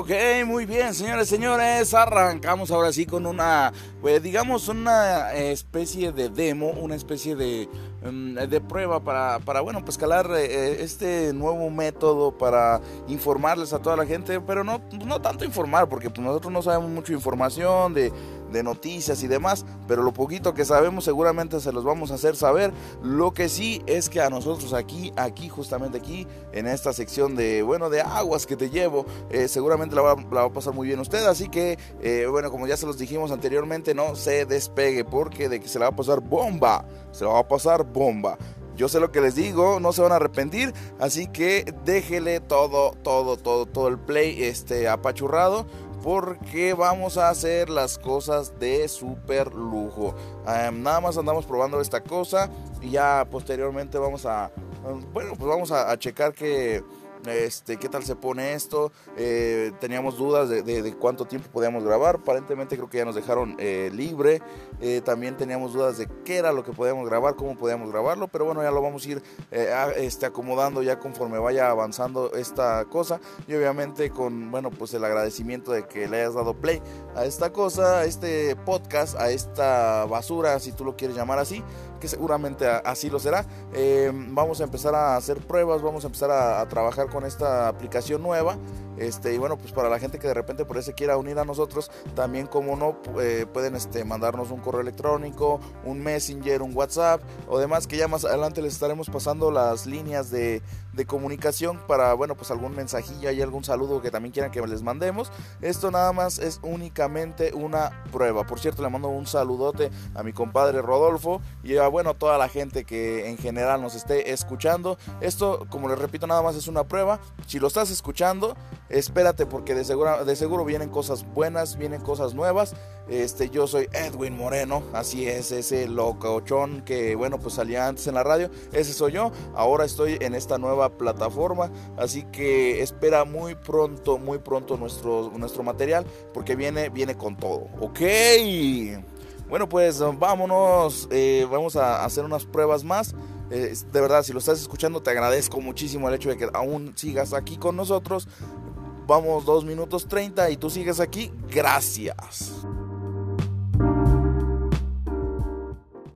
Ok, muy bien, señores, señores, arrancamos ahora sí con una, pues digamos una especie de demo, una especie de, mm, de prueba para, para, bueno, pues calar eh, este nuevo método para informarles a toda la gente, pero no, no tanto informar, porque pues, nosotros no sabemos mucha información de de noticias y demás, pero lo poquito que sabemos seguramente se los vamos a hacer saber. Lo que sí es que a nosotros aquí, aquí, justamente aquí, en esta sección de, bueno, de aguas que te llevo, eh, seguramente la va, a pasar muy bien usted, así que, eh, bueno, como ya se los dijimos anteriormente, no se despegue, porque de que se la va a pasar bomba, se la va a pasar bomba. Yo sé lo que les digo, no se van a arrepentir, así que déjele todo, todo, todo, todo el play este apachurrado porque vamos a hacer las cosas de super lujo. nada más andamos probando esta cosa y ya posteriormente vamos a, bueno, pues vamos a checar que este, qué tal se pone esto. Eh, teníamos dudas de, cuánto tiempo podíamos grabar. Aparentemente creo que ya nos dejaron eh, libre. Eh, también teníamos dudas de qué era lo que podíamos grabar, cómo podíamos grabarlo. Pero bueno, ya lo vamos a ir este, acomodando ya conforme vaya avanzando esta cosa. Y obviamente con, bueno, pues el agradecimiento de que le hayas dado play a esta cosa, a este podcast, a esta basura, si tú lo quieres llamar así que seguramente así lo será. vamos a empezar a hacer pruebas, vamos a empezar a trabajar con esta aplicación nueva. Este, y bueno, pues para la gente que de repente por eso quiera unir a nosotros, también como no, eh, pueden este, mandarnos un correo electrónico, un messenger, un WhatsApp o demás que ya más adelante les estaremos pasando las líneas de, de comunicación para, bueno, pues algún mensajillo y algún saludo que también quieran que les mandemos. Esto nada más es únicamente una prueba. Por cierto, le mando un saludote a mi compadre Rodolfo y a, bueno, toda la gente que en general nos esté escuchando. Esto, como les repito, nada más es una prueba. Si lo estás escuchando, espérate porque de seguro, de seguro vienen cosas buenas, vienen cosas nuevas. Este, yo soy Edwin Moreno, así es, ese locochón que, bueno, pues salía antes en la radio, ese soy yo. Ahora estoy en esta nueva plataforma, así que espera muy pronto, muy pronto nuestro, nuestro material, porque viene, viene con todo, ¿ok? Bueno, pues vámonos, eh, vamos a hacer unas pruebas más. Eh, de verdad, si lo estás escuchando, te agradezco muchísimo el hecho de que aún sigas aquí con nosotros. Vamos 2 minutos 30 y tú sigues aquí. Gracias.